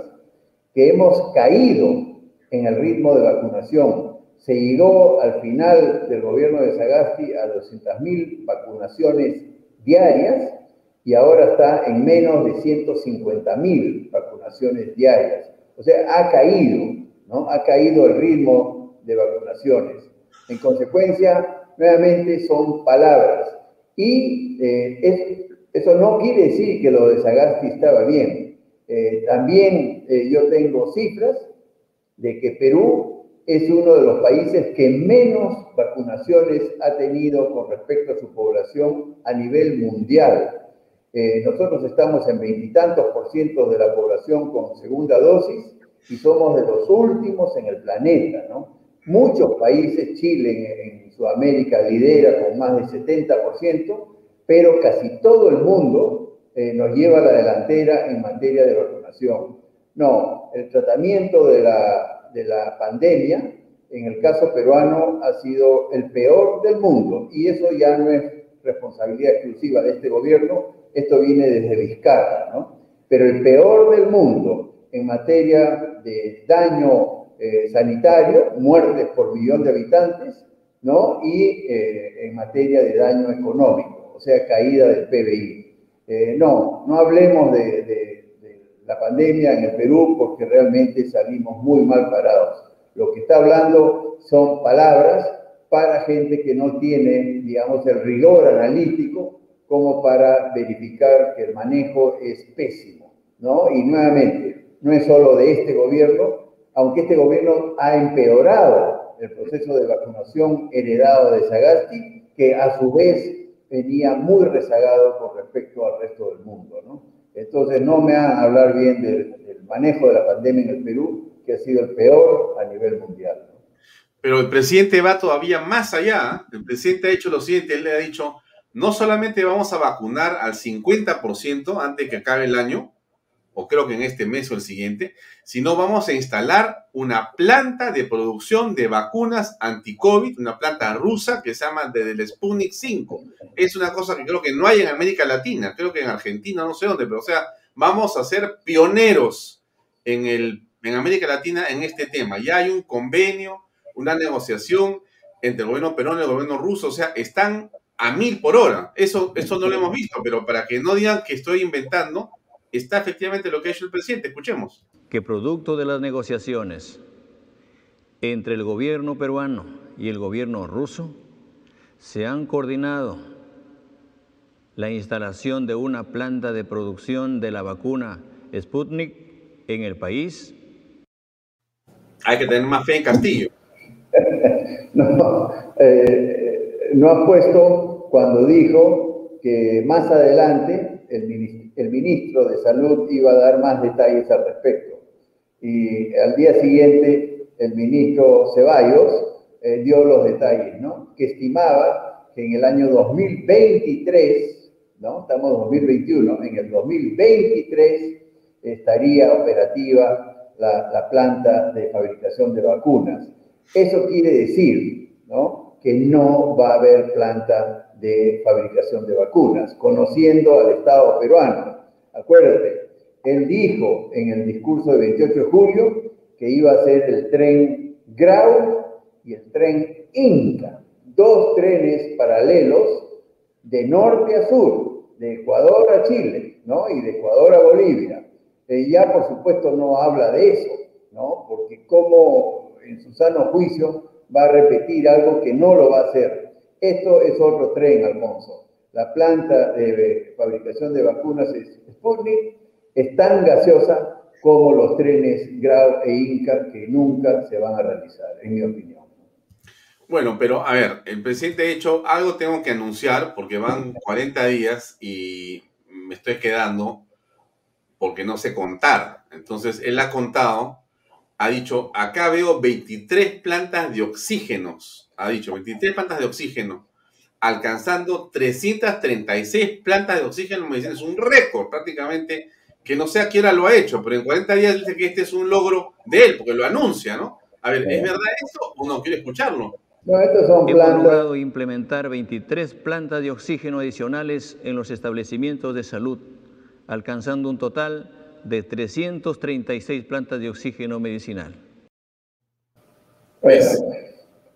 que hemos caído en el ritmo de vacunación. Se llegó al final del gobierno de Sagasti a 200.000 vacunaciones diarias y ahora está en menos de 150.000 vacunaciones diarias. O sea, ha caído, ¿no? Ha caído el ritmo de vacunaciones. En consecuencia, nuevamente son palabras. Y eh, es Eso no quiere decir que lo de Sagasti estaba bien. Eh, también eh, yo tengo cifras de que Perú es uno de los países que menos vacunaciones ha tenido con respecto a su población a nivel mundial. Eh, nosotros estamos en veintitantos por ciento de la población con segunda dosis y somos de los últimos en el planeta, ¿no? Muchos países, Chile en, Sudamérica lidera con más del 70%, pero casi todo el mundo eh, nos lleva a la delantera en materia de vacunación. No, el tratamiento de la, de la pandemia, en el caso peruano, ha sido el peor del mundo y eso ya no es responsabilidad exclusiva de este gobierno, esto viene desde Vizcarra, ¿no? Pero el peor del mundo en materia de daño eh, sanitario, muertes por millón de habitantes, ¿no? Y eh, en materia de daño económico, o sea, caída del PBI. Eh, no, no hablemos de, de, la pandemia en el Perú porque realmente salimos muy mal parados. Lo que está hablando son palabras para gente que no tiene, digamos, el rigor analítico como para verificar que el manejo es pésimo, ¿no? Y nuevamente, no es solo de este gobierno, aunque este gobierno ha empeorado el proceso de vacunación heredado de Sagasti, que a su vez venía muy rezagado con respecto al resto del mundo, ¿no? Entonces, no me hagan hablar bien del, del manejo de la pandemia en el Perú, que ha sido el peor a nivel mundial. Pero el presidente va todavía más allá. El presidente ha hecho lo siguiente, él le ha dicho, no solamente vamos a vacunar al 50% antes que acabe el año, o creo que en este mes o el siguiente, sino vamos a instalar una planta de producción de vacunas anti-COVID, una planta rusa que se llama del Sputnik 5. Es una cosa que creo que no hay en América Latina, creo que en Argentina, no sé dónde, pero o sea, vamos a ser pioneros en, el, en América Latina en este tema. Ya hay un convenio, una negociación entre el gobierno peruano y el gobierno ruso, o sea, están a mil por hora. Eso, eso no lo hemos visto, pero para que no digan que estoy inventando, está efectivamente lo que ha hecho el presidente. Escuchemos. Que producto de las negociaciones entre el gobierno peruano y el gobierno ruso, se han coordinado la instalación de una planta de producción de la vacuna Sputnik en el país. Hay que tener más fe en Castillo. no, eh, no ha puesto cuando dijo que más adelante el ministro, de Salud iba a dar más detalles al respecto. Y al día siguiente el ministro Ceballos eh, dio los detalles, ¿no? Que estimaba que en el año 2023, ¿no? Estamos en 2021, en el 2023 estaría operativa la, la planta de fabricación de vacunas. Eso quiere decir, ¿no? Que no va a haber planta de fabricación de vacunas, conociendo al Estado peruano. Acuérdate, él dijo en el discurso del 28 de julio que iba a ser el tren Grau y el tren Inca, dos trenes paralelos de norte a sur, de Ecuador a Chile, ¿no? Y de Ecuador a Bolivia. Eh, ya, por supuesto, no habla de eso, ¿no? Porque como en su sano juicio va a repetir algo que no lo va a hacer. Esto es otro tren, Alfonso. La planta de fabricación de vacunas Sputnik es tan gaseosa como los trenes Grau e Inca que nunca se van a realizar, en mi opinión. Bueno, pero a ver, el presidente ha hecho algo tengo que anunciar porque van 40 días y me estoy quedando porque no sé contar. Entonces, él ha contado, ha dicho, acá veo 23 plantas de oxígenos ha dicho, 23 plantas de oxígeno, alcanzando 336 plantas de oxígeno medicina. Es un récord prácticamente, que no sé a qué hora lo ha hecho, pero en 40 días dice que este es un logro de él, porque lo anuncia, ¿no? A ver, ¿es verdad eso o no? Quiero escucharlo. No, estos son Hemos plantas. logrado implementar 23 plantas de oxígeno adicionales en los establecimientos de salud, alcanzando un total de 336 plantas de oxígeno medicinal. Pues,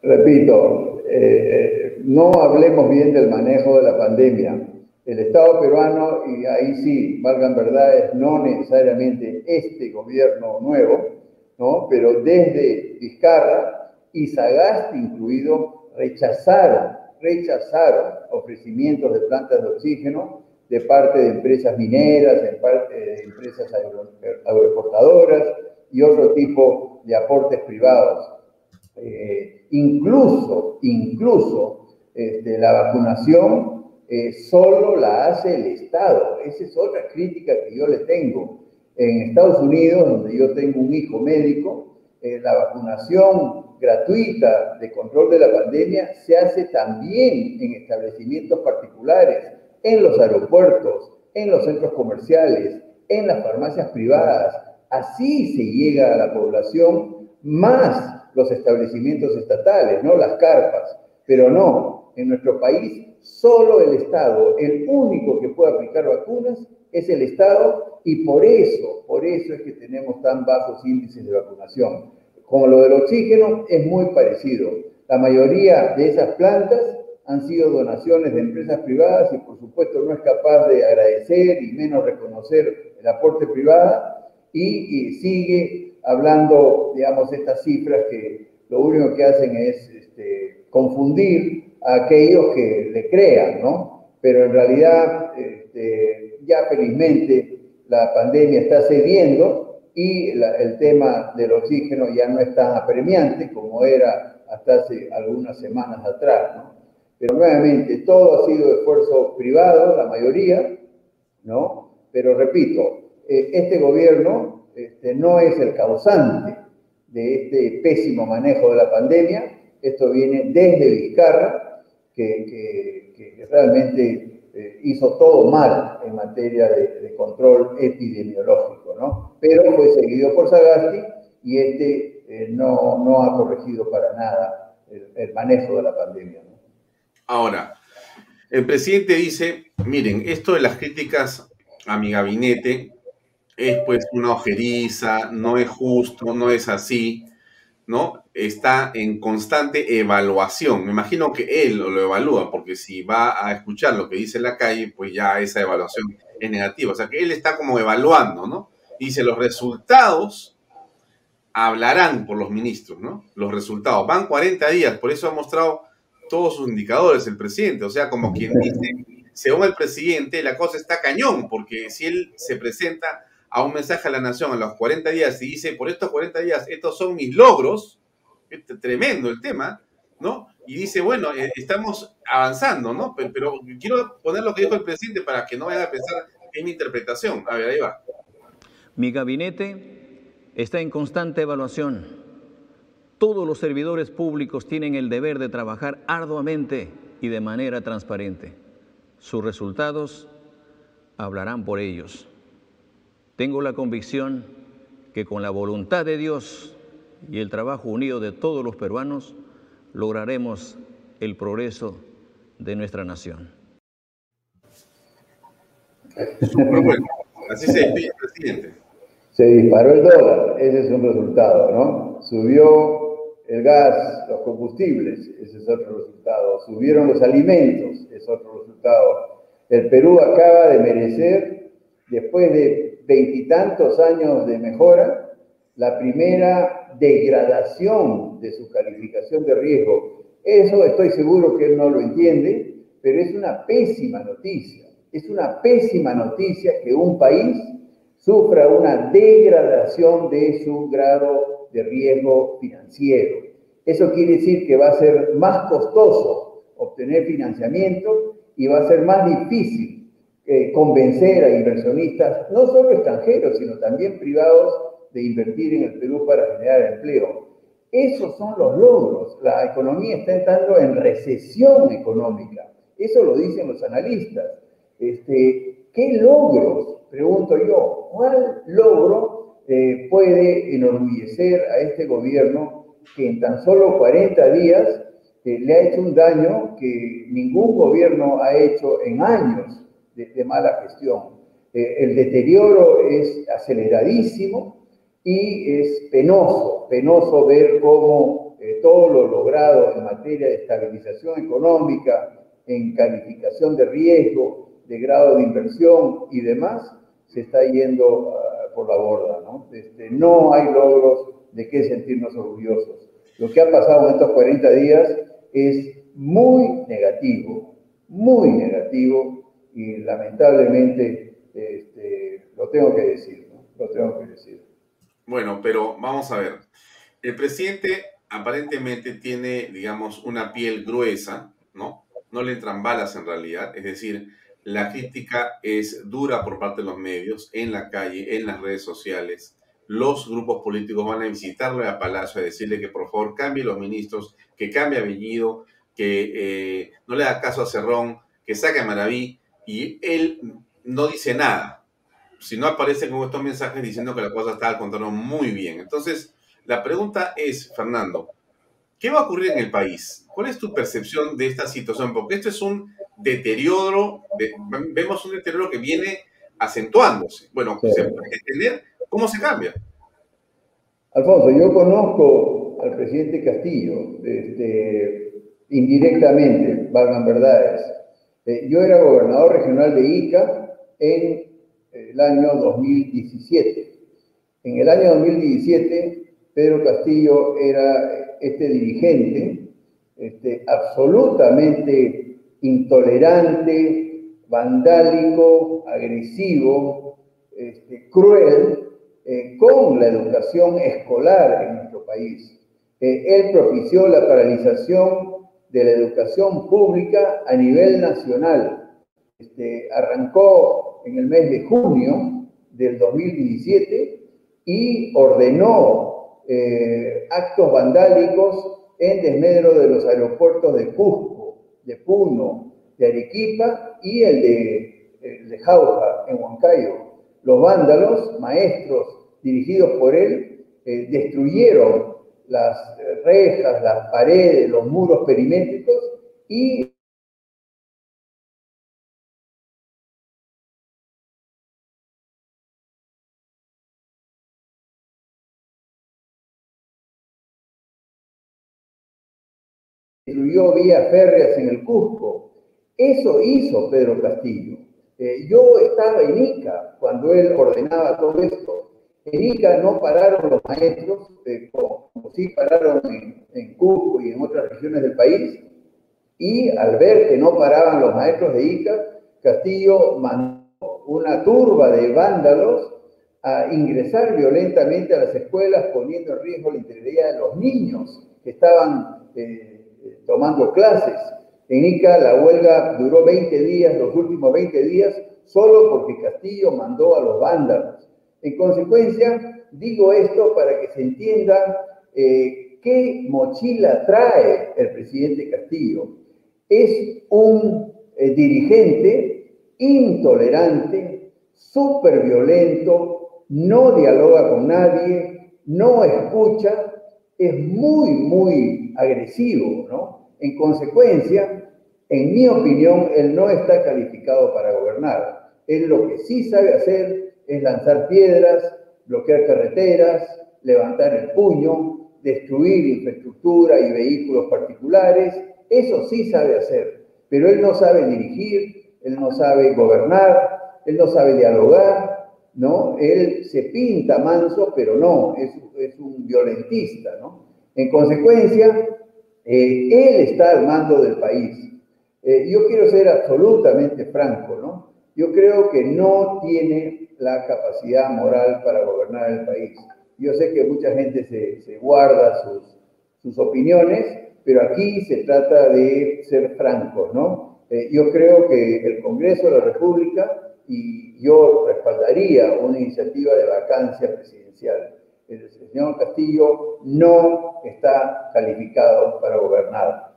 repito, eh, eh, no hablemos bien del manejo de la pandemia. El Estado peruano, y ahí sí, valgan verdades, no necesariamente este gobierno nuevo, ¿no? pero desde Vizcarra y Sagasti incluido, rechazaron, rechazaron ofrecimientos de plantas de oxígeno de parte de empresas mineras, de parte de empresas agroexportadoras y otro tipo de aportes privados. Eh, incluso, incluso este, la vacunación eh, solo la hace el Estado. Esa es otra crítica que yo le tengo. En Estados Unidos, donde yo tengo un hijo médico, eh, la vacunación gratuita de control de la pandemia se hace también en establecimientos particulares, en los aeropuertos, en los centros comerciales, en las farmacias privadas. Así se llega a la población más los establecimientos estatales, ¿no? Las carpas. Pero no, en nuestro país solo el Estado, el único que puede aplicar vacunas es el Estado y por eso, por eso es que tenemos tan bajos índices de vacunación. Como lo del oxígeno es muy parecido. La mayoría de esas plantas han sido donaciones de empresas privadas y por supuesto no es capaz de agradecer y menos reconocer el aporte privado y, sigue hablando, digamos, estas cifras que lo único que hacen es este, confundir a aquellos que le crean, ¿no? Pero en realidad este, ya felizmente la pandemia está cediendo y el tema del oxígeno ya no es tan apremiante como era hasta hace algunas semanas atrás, ¿no? Pero nuevamente, todo ha sido esfuerzo privado, la mayoría, ¿no? Pero repito, eh, este gobierno este, no es el causante de este pésimo manejo de la pandemia. Esto viene desde Vizcarra, que, realmente eh, hizo todo mal en materia de, control epidemiológico, ¿no? Pero fue seguido por Sagasti y este eh, no, no, ha corregido para nada el, manejo de la pandemia. Ahora, el presidente dice, miren, esto de las críticas a mi gabinete es pues una ojeriza, no es justo, no es así, ¿no? Está en constante evaluación. Me imagino que él lo evalúa, porque si va a escuchar lo que dice en la calle, pues ya esa evaluación es negativa. O sea que él está como evaluando, ¿no? Dice, los resultados hablarán por los ministros, ¿no? Los resultados. Van 40 días, por eso ha mostrado todos sus indicadores el presidente. O sea, como quien dice, según el presidente, la cosa está cañón, porque si él se presenta a un mensaje a la nación a los 40 días y dice, por estos 40 días, estos son mis logros, tremendo el tema, ¿no? Y dice, bueno, eh, estamos avanzando, ¿no? Pero, quiero poner lo que dijo el presidente para que no vaya a pensar en mi interpretación. A ver, ahí va. Mi gabinete está en constante evaluación todos los servidores públicos tienen el deber de trabajar arduamente y de manera transparente. Sus resultados hablarán por ellos. Tengo la convicción que con la voluntad de Dios y el trabajo unido de todos los peruanos lograremos el progreso de nuestra nación. Así se presidente. Se disparó el dólar, ese es un resultado, ¿no? Subió el gas, los combustibles, ese es otro resultado. Subieron los alimentos, es otro resultado. El Perú acaba de merecer, después de veintitantos años de mejora, la primera degradación de su calificación de riesgo. Eso estoy seguro que él no lo entiende, pero es una pésima noticia. Es una pésima noticia que un país sufra una degradación de su grado de riesgo financiero. Eso quiere decir que va a ser más costoso obtener financiamiento y va a ser más difícil eh, convencer a inversionistas, no solo extranjeros, sino también privados, de invertir en el Perú para generar empleo. Esos son los logros. La economía está entrando en recesión económica. Eso lo dicen los analistas. Este, ¿Qué logros? Pregunto yo. ¿Cuál logro eh, puede enorgullecer a este gobierno que en tan solo 40 días eh, le ha hecho un daño que ningún gobierno ha hecho en años de, mala gestión. Eh, el deterioro es aceleradísimo y es penoso, penoso ver cómo todo lo logrado en materia de estabilización económica, en calificación de riesgo, de grado de inversión y demás, se está yendo por la borda, ¿no? Este, no hay logros de qué sentirnos orgullosos. Lo que ha pasado en estos 40 días es muy negativo, muy negativo, y lamentablemente este, lo tengo que decir, ¿no? Lo tengo que decir. Bueno, pero vamos a ver. El presidente aparentemente tiene, digamos, una piel gruesa, ¿no? No le entran balas en realidad, es decir, la crítica es dura por parte de los medios, en la calle, en las redes sociales. Los grupos políticos van a visitarle a Palacio a decirle que por favor cambie los ministros, que cambie apellido, que eh, no le da caso a Cerrón, que saque a Maraví, y él no dice nada. Si no aparece con estos mensajes diciendo que la cosa está al contrario muy bien. Entonces, la pregunta es, Fernando, ¿qué va a ocurrir en el país? ¿Cuál es tu percepción de esta situación? Porque esto es un deterioro, vemos un deterioro que viene acentuándose. Bueno, ¿se puede entender cómo se cambia? Alfonso, yo conozco al presidente Castillo, este, indirectamente, valgan verdades. Eh, yo era gobernador regional de Ica en el año 2017. En el año 2017 Pedro Castillo era este dirigente este, absolutamente intolerante, vandálico, agresivo, este, cruel, eh, con la educación escolar en nuestro país. Eh, él propició la paralización de la educación pública a nivel nacional. Este, arrancó en el mes de junio del 2017 y ordenó eh, actos vandálicos en desmedro de los aeropuertos de Cusco, de Puno, de Arequipa y el de, de Jauja, en Huancayo. Los vándalos, maestros dirigidos por él, eh, destruyeron las rejas, las paredes, los muros perimétricos y destruyó vías férreas en el Cusco. Eso hizo Pedro Castillo. Eh, yo estaba en Ica cuando él ordenaba todo esto. En Ica no pararon los maestros, eh, como, sí pararon en, en Cusco y en otras regiones del país. Y al ver que no paraban los maestros de Ica, Castillo mandó una turba de vándalos a ingresar violentamente a las escuelas, poniendo en riesgo la integridad de los niños que estaban eh, tomando clases. En Ica la huelga duró 20 días, los últimos 20 días, solo porque Castillo mandó a los vándalos. En consecuencia, digo esto para que se entienda eh, qué mochila trae el presidente Castillo. Es un eh, dirigente intolerante, súper violento, no dialoga con nadie, no escucha, es muy, muy agresivo, ¿no? En consecuencia, en mi opinión, él no está calificado para gobernar. Él lo que sí sabe hacer es lanzar piedras, bloquear carreteras, levantar el puño, destruir infraestructura y vehículos particulares. Eso sí sabe hacer, pero él no sabe dirigir, él no sabe gobernar, él no sabe dialogar, ¿no? Él se pinta manso, pero no, es, un violentista, ¿no? En consecuencia, eh, él está al mando del país. Eh, yo quiero ser absolutamente franco, ¿no? Yo creo que no tiene la capacidad moral para gobernar el país. Yo sé que mucha gente se, guarda sus, opiniones, pero aquí se trata de ser francos, ¿no? Eh, yo creo que el Congreso de la República y yo respaldaría una iniciativa de vacancia presidencial el señor Castillo no está calificado para gobernar.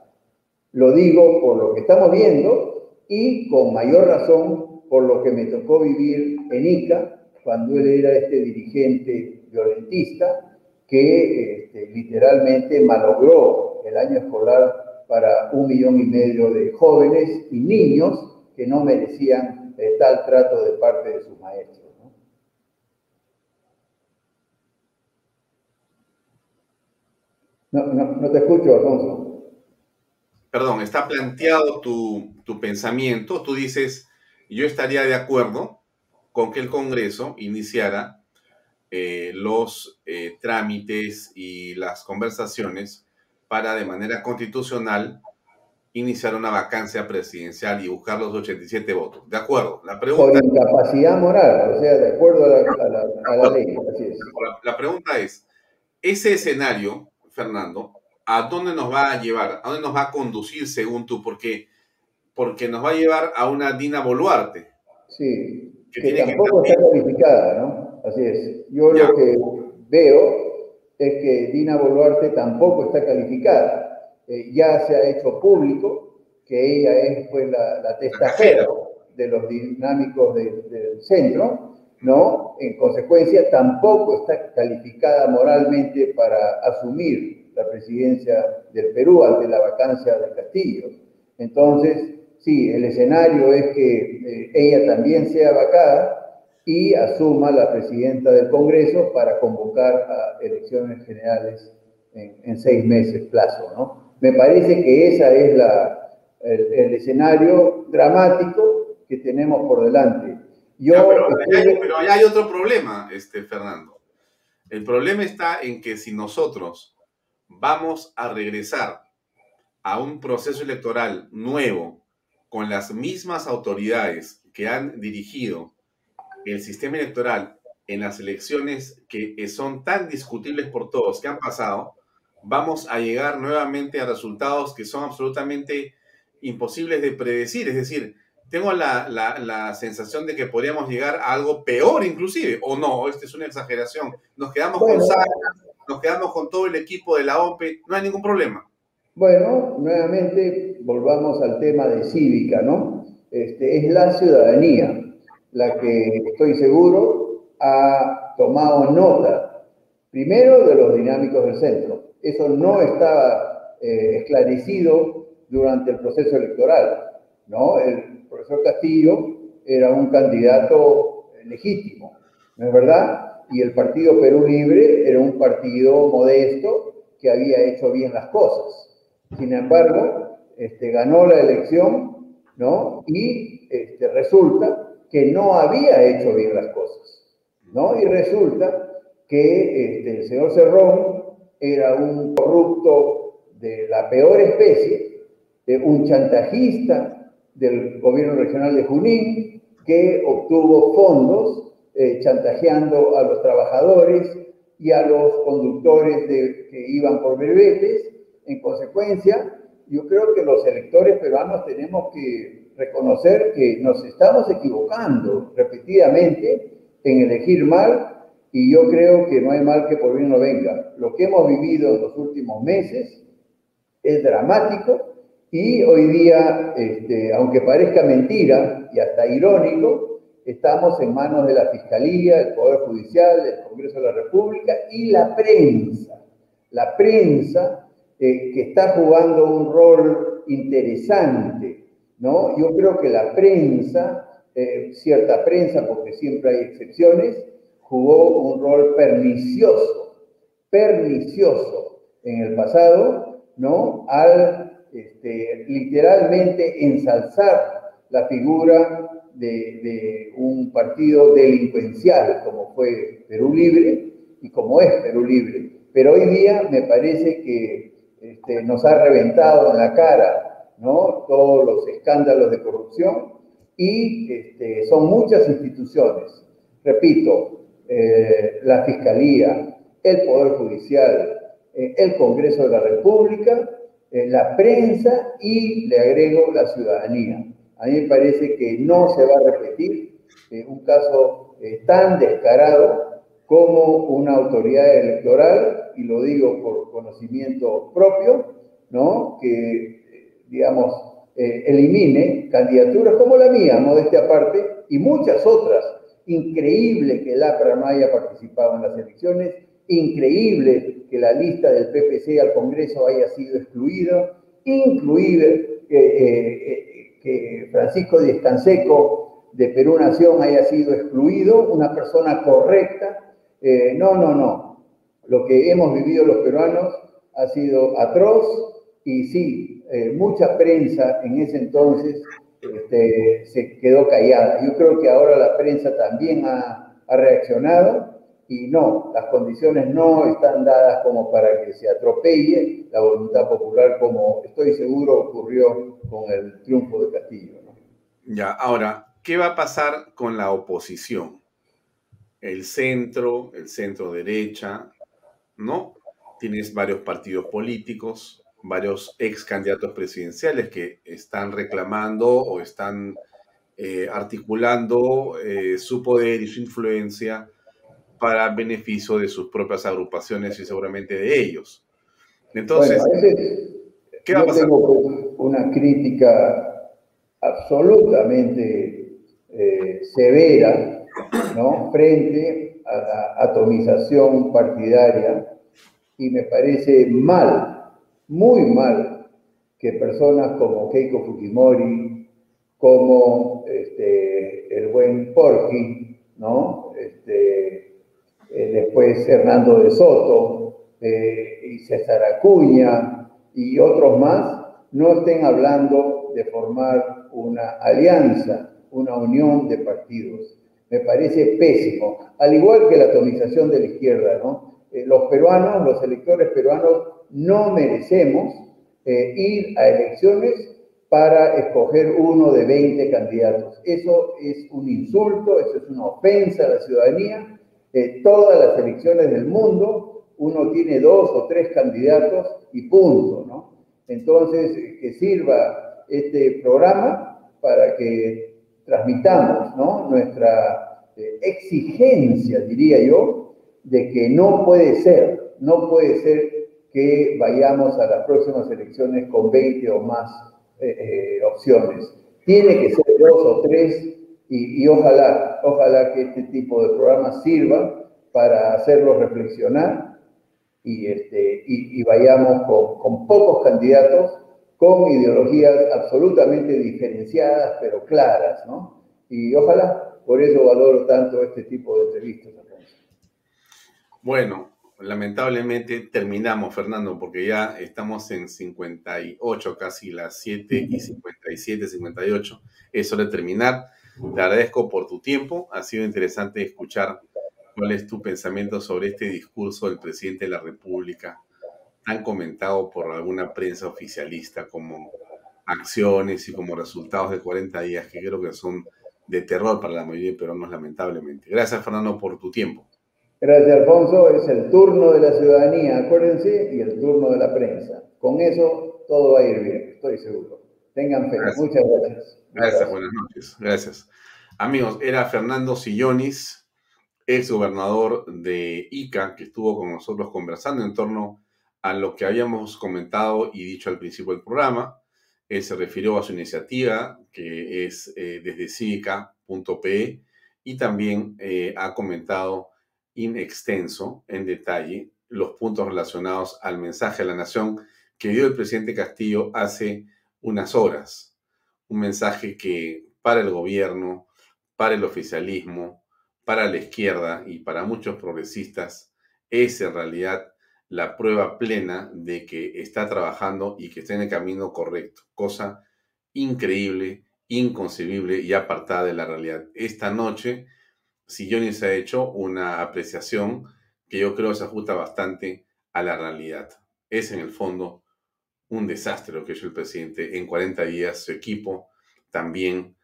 Lo digo por lo que estamos viendo y con mayor razón por lo que me tocó vivir en Ica, cuando él era este dirigente violentista que este, literalmente malogró el año escolar para un millón y medio de jóvenes y niños que no merecían eh, tal trato de parte de sus maestros. No, no, te escucho, Alfonso. Perdón, está planteado tu, pensamiento. Tú dices, yo estaría de acuerdo con que el Congreso iniciara eh, los eh, trámites y las conversaciones para de manera constitucional iniciar una vacancia presidencial y buscar los 87 votos. De acuerdo. La pregunta, Por incapacidad moral, o sea, de acuerdo a la, ley. La, pregunta es, ese escenario, Fernando, ¿a dónde nos va a llevar? ¿A dónde nos va a conducir según tú? Porque, porque nos va a llevar a una Dina Boluarte. Sí, que, tampoco está calificada, ¿no? Así es. Yo lo que veo es que Dina Boluarte tampoco está calificada eh, ya se ha hecho público que ella es pues la, la testajera de los dinámicos del centro, ¿no? En consecuencia, tampoco está calificada moralmente para asumir la presidencia del Perú ante la vacancia de Castillo. Entonces, sí, el escenario es que eh, ella también sea vacada y asuma la presidenta del Congreso para convocar a elecciones generales en, en seis meses plazo, ¿no? Me parece que ese es la, el, escenario dramático que tenemos por delante. Yo, pero, hay, otro problema, este, Fernando. El problema está en que si nosotros vamos a regresar a un proceso electoral nuevo con las mismas autoridades que han dirigido el sistema electoral en las elecciones que son tan discutibles por todos que han pasado, vamos a llegar nuevamente a resultados que son absolutamente imposibles de predecir. Es decir, tengo la, sensación de que podríamos llegar a algo peor inclusive, o no, esta es una exageración. Nos quedamos con nos quedamos con todo el equipo de la OPE, no hay ningún problema. Bueno, nuevamente volvamos al tema de cívica, ¿no? Este, es la ciudadanía la que estoy seguro ha tomado nota, primero de los dinámicos del centro, eso no estaba eh, esclarecido durante el proceso electoral. ¿no? El profesor Castillo era un candidato legítimo, ¿no es verdad? Y el Partido Perú Libre era un partido modesto que había hecho bien las cosas. Sin embargo, este, ganó la elección, ¿no? Y este, resulta que no había hecho bien las cosas, ¿no? Y resulta que este, el señor Cerrón era un corrupto de la peor especie, un chantajista del gobierno regional de Junín, que obtuvo fondos eh, chantajeando a los trabajadores y a los conductores que iban por brevetes. En consecuencia, yo creo que los electores peruanos tenemos que reconocer que nos estamos equivocando repetidamente en elegir mal y yo creo que no hay mal que por bien no venga. Lo que hemos vivido en los últimos meses es dramático y hoy día, este, aunque parezca mentira y hasta irónico, estamos en manos de la Fiscalía, el Poder Judicial, el Congreso de la República y la prensa. La prensa eh, que está jugando un rol interesante, ¿no? Yo creo que la prensa, eh, cierta prensa, porque siempre hay excepciones, jugó un rol pernicioso, pernicioso en el pasado, ¿no? Al este, literalmente ensalzar la figura de, un partido delincuencial como fue Perú Libre y como es Perú Libre. Pero hoy día me parece que este, nos ha reventado en la cara, ¿no? Todos los escándalos de corrupción y este, son muchas instituciones. Repito, eh, la Fiscalía, el Poder Judicial, eh, el Congreso de la República, eh, la prensa y le agrego la ciudadanía. A mí me parece que no se va a repetir un caso tan descarado como una autoridad electoral, y lo digo por conocimiento propio, ¿no? que, digamos, elimine candidaturas como la mía, modestia aparte, y muchas otras Increíble que el APRA no haya participado en las elecciones, increíble que la lista del PPC al Congreso haya sido excluida, incluible que, eh, eh, que Francisco Díaz Canseco de Perú Nación haya sido excluido, una persona correcta. Eh, no, no, no. Lo que hemos vivido los peruanos ha sido atroz y sí, mucha prensa en ese entonces este, se quedó callada. Yo creo que ahora la prensa también ha, reaccionado y no, las condiciones no están dadas como para que se atropelle la voluntad popular como estoy seguro ocurrió con el triunfo de Castillo. Ya, ahora, ¿qué va a pasar con la oposición? El centro, el centro derecha, ¿no? Tienes varios partidos políticos, varios ex candidatos presidenciales que están reclamando o están eh, articulando eh, su poder y su influencia para beneficio de sus propias agrupaciones y seguramente de ellos. Entonces, ¿qué va a pasar? Tengo una crítica absolutamente eh, severa ¿no? frente a la atomización partidaria y me parece mal, muy mal, que personas como Keiko Fujimori, como este, el buen Porky, ¿no? Este, eh, después Hernando de Soto eh, y César Acuña y otros más, no estén hablando de formar una alianza, una unión de partidos. Me parece pésimo, al igual que la atomización de la izquierda, ¿no? Eh, los peruanos, los electores peruanos, no merecemos ir a elecciones para escoger uno de 20 candidatos. Eso es un insulto, eso es una ofensa a la ciudadanía. Eh, todas las elecciones del mundo, uno tiene dos o tres candidatos y punto, ¿no? Entonces, que sirva este programa para que transmitamos. Nuestra eh, exigencia, diría yo, de que no puede ser, no puede ser que vayamos a las próximas elecciones con 20 o más eh, eh, opciones. Tiene que ser dos o tres y, ojalá, ojalá que este tipo de programas sirva para hacerlos reflexionar y, este, y, vayamos con, con, pocos candidatos, con ideologías absolutamente diferenciadas, pero claras, ¿no? Y ojalá, por eso valoro tanto este tipo de entrevistas. Bueno, lamentablemente terminamos, Fernando, porque ya estamos en 58, casi las 7 y 57, 58. Es hora de terminar. Te agradezco por tu tiempo. Ha sido interesante escuchar cuál es tu pensamiento sobre este discurso del presidente de la República, tan comentado por alguna prensa oficialista como acciones y como resultados de 40 días, que creo que son de terror para la mayoría de peruanos, lamentablemente. Gracias, Fernando, por tu tiempo. Gracias, Alfonso. Es el turno de la ciudadanía, acuérdense, y el turno de la prensa. Con eso todo va a ir bien, estoy seguro. Tengan fe. Muchas gracias. Gracias, buenas noches. Gracias. Amigos, era Fernando Sillonis, ex gobernador de Ica, que estuvo con nosotros conversando en torno a lo que habíamos comentado y dicho al principio del programa. Él se refirió a su iniciativa, que es eh, desde cívica.pe, y también eh, ha comentado in extenso, en detalle, los puntos relacionados al mensaje a la nación que dio el presidente Castillo hace unas horas. Un mensaje que para el gobierno, para el oficialismo, para la izquierda y para muchos progresistas es en realidad la prueba plena de que está trabajando y que está en el camino correcto, cosa increíble, inconcebible y apartada de la realidad. Esta noche se ha hecho una apreciación que yo creo se ajusta bastante a la realidad. Es en el fondo un desastre lo que hecho el presidente. En 40 días su equipo también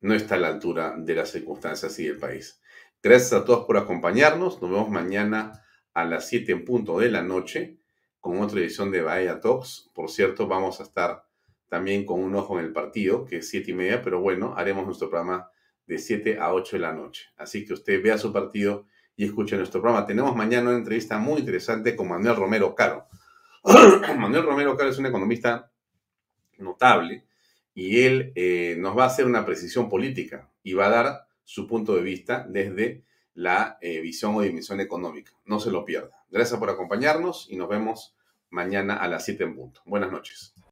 no está a la altura de las circunstancias y del país. Gracias a todos por acompañarnos. Nos vemos mañana a las 7 en punto de la noche con otra edición de Bahía Talks. Por cierto, vamos a estar también con un ojo en el partido, que es 7 y media, pero bueno, haremos nuestro programa de 7 a 8 de la noche. Así que usted vea su partido y escuche nuestro programa. Tenemos mañana una entrevista muy interesante con Manuel Romero Caro. Manuel Romero Caro es un economista notable y él eh, nos va a hacer una precisión política y va a dar su punto de vista desde la eh, visión o dimensión económica. No se lo pierda. Gracias por acompañarnos y nos vemos mañana a las 7 en punto. Buenas noches.